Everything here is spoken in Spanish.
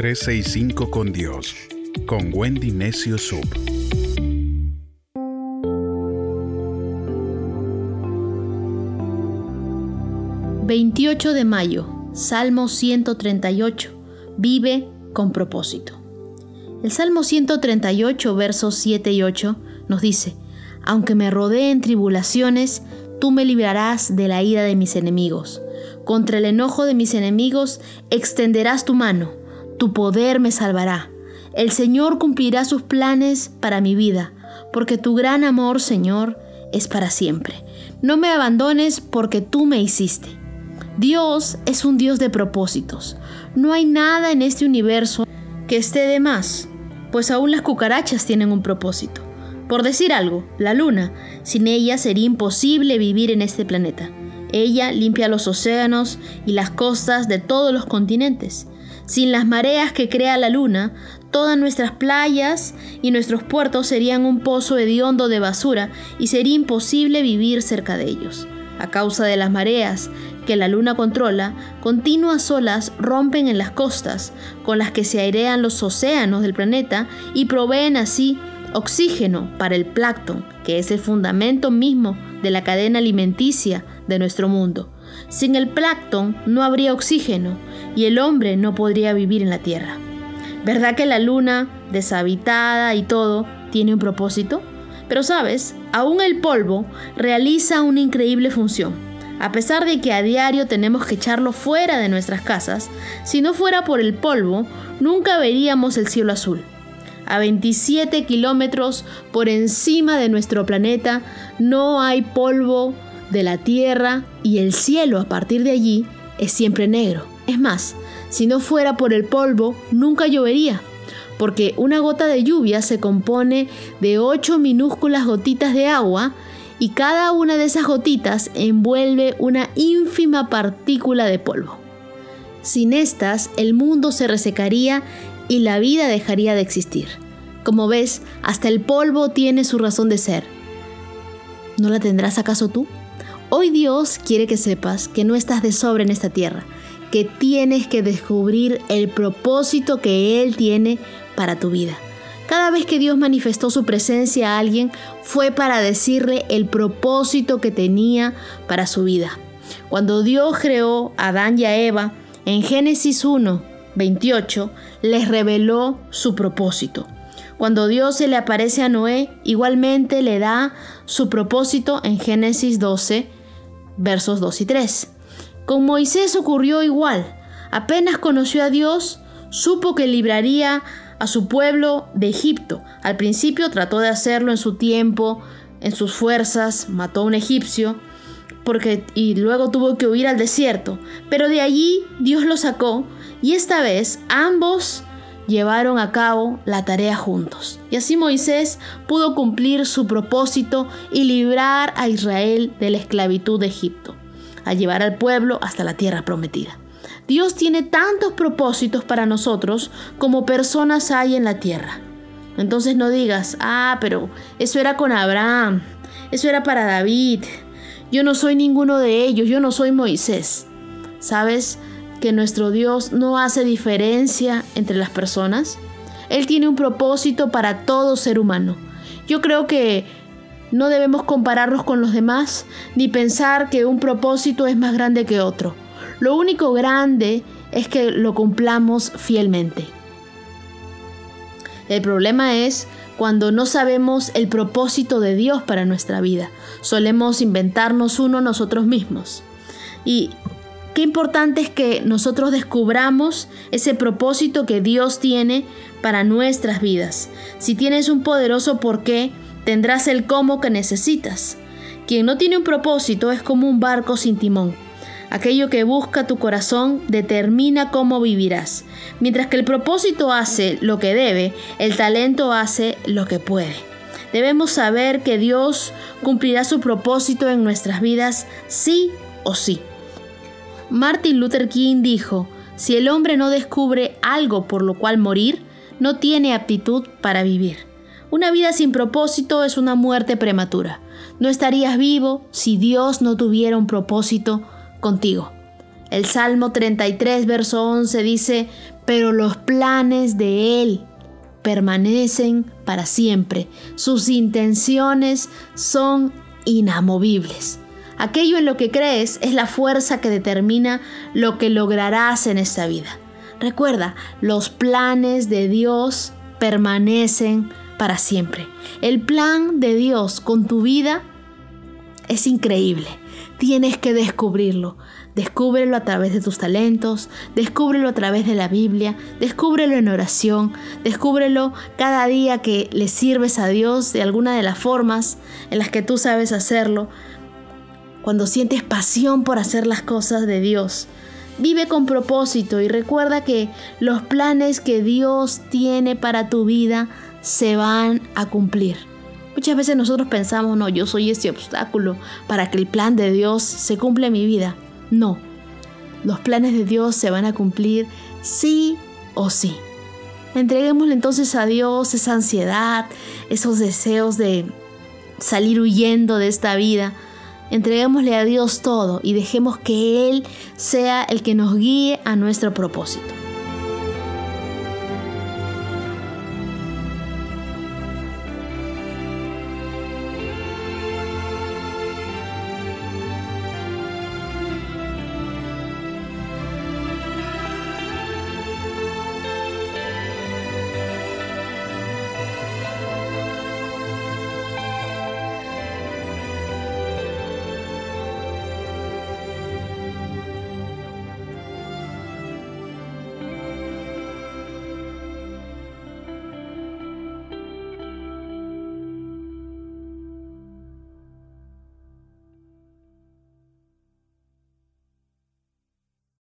365 con Dios, con Wendy Necio Sub. ...28 de mayo... ...Salmo 138... ...vive con propósito... El Salmo 138, versos 7 y 8 nos dice, Aunque me rodeen tribulaciones, tú me librarás de la ira de mis enemigos. Contra el enojo de mis enemigos extenderás tu mano, tu poder me salvará. El Señor cumplirá sus planes para mi vida, porque tu gran amor, Señor, es para siempre. No me abandones porque tú me hiciste. Dios es un Dios de propósitos. No hay nada en este universo que esté de más, pues aún las cucarachas tienen un propósito. Por decir algo, la luna, sin ella sería imposible vivir en este planeta. Ella limpia los océanos y las costas de todos los continentes. Sin las mareas que crea la luna, todas nuestras playas y nuestros puertos serían un pozo hediondo de basura y sería imposible vivir cerca de ellos. A causa de las mareas que la luna controla, continuas olas rompen en las costas, con las que se airean los océanos del planeta y proveen así oxígeno para el plancton, que es el fundamento mismo de la cadena alimenticia de nuestro mundo. Sin el plancton no habría oxígeno y el hombre no podría vivir en la Tierra. ¿Verdad que la luna, deshabitada y todo, tiene un propósito? Pero sabes, aún el polvo realiza una increíble función. A pesar de que a diario tenemos que echarlo fuera de nuestras casas, si no fuera por el polvo, nunca veríamos el cielo azul a 27 kilómetros por encima de nuestro planeta, no hay polvo de la Tierra y el cielo a partir de allí es siempre negro. Es más, si no fuera por el polvo, nunca llovería, porque una gota de lluvia se compone de 8 minúsculas gotitas de agua y cada una de esas gotitas envuelve una ínfima partícula de polvo. Sin estas, el mundo se resecaría y la vida dejaría de existir. Como ves, hasta el polvo tiene su razón de ser. ¿No la tendrás acaso tú? Hoy Dios quiere que sepas que no estás de sobra en esta tierra, que tienes que descubrir el propósito que Él tiene para tu vida. Cada vez que Dios manifestó su presencia a alguien fue para decirle el propósito que tenía para su vida. Cuando Dios creó a Adán y a Eva, en Génesis 1, 28 les reveló su propósito. Cuando Dios se le aparece a Noé, igualmente le da su propósito en Génesis 12, versos 2 y 3. Con Moisés ocurrió igual. Apenas conoció a Dios, supo que libraría a su pueblo de Egipto. Al principio trató de hacerlo en su tiempo, en sus fuerzas, mató a un egipcio, porque, y luego tuvo que huir al desierto. Pero de allí Dios lo sacó y esta vez ambos llevaron a cabo la tarea juntos. Y así Moisés pudo cumplir su propósito y librar a Israel de la esclavitud de Egipto, a llevar al pueblo hasta la tierra prometida. Dios tiene tantos propósitos para nosotros como personas hay en la tierra. Entonces no digas, ah, pero eso era con Abraham, eso era para David, yo no soy ninguno de ellos, yo no soy Moisés. ¿Sabes que nuestro Dios no hace diferencia entre las personas? Él tiene un propósito para todo ser humano. Yo creo que no debemos compararnos con los demás ni pensar que un propósito es más grande que otro. Lo único grande es que lo cumplamos fielmente. El problema es cuando no sabemos el propósito de Dios para nuestra vida. Solemos inventarnos uno nosotros mismos. Y qué importante es que nosotros descubramos ese propósito que Dios tiene para nuestras vidas. Si tienes un poderoso porqué, tendrás el cómo que necesitas. Quien no tiene un propósito es como un barco sin timón. Aquello que busca tu corazón determina cómo vivirás. Mientras que el propósito hace lo que debe, el talento hace lo que puede. Debemos saber que Dios cumplirá su propósito en nuestras vidas sí o sí. Martin Luther King dijo, si el hombre no descubre algo por lo cual morir, no tiene aptitud para vivir. Una vida sin propósito es una muerte prematura. No estarías vivo si Dios no tuviera un propósito contigo. El Salmo 33, verso 11 dice, pero los planes de Él permanecen para siempre. Sus intenciones son inamovibles. Aquello en lo que crees es la fuerza que determina lo que lograrás en esta vida. Recuerda, los planes de Dios permanecen para siempre. El plan de Dios con tu vida es increíble. Tienes que descubrirlo. Descúbrelo a través de tus talentos, descúbrelo a través de la Biblia, descúbrelo en oración, descúbrelo cada día que le sirves a Dios de alguna de las formas en las que tú sabes hacerlo. Cuando sientes pasión por hacer las cosas de Dios, vive con propósito y recuerda que los planes que Dios tiene para tu vida se van a cumplir. Muchas veces nosotros pensamos, no, yo soy este obstáculo para que el plan de Dios se cumpla en mi vida. No, los planes de Dios se van a cumplir sí o sí. Entreguémosle entonces a Dios esa ansiedad, esos deseos de salir huyendo de esta vida. Entreguémosle a Dios todo y dejemos que Él sea el que nos guíe a nuestro propósito.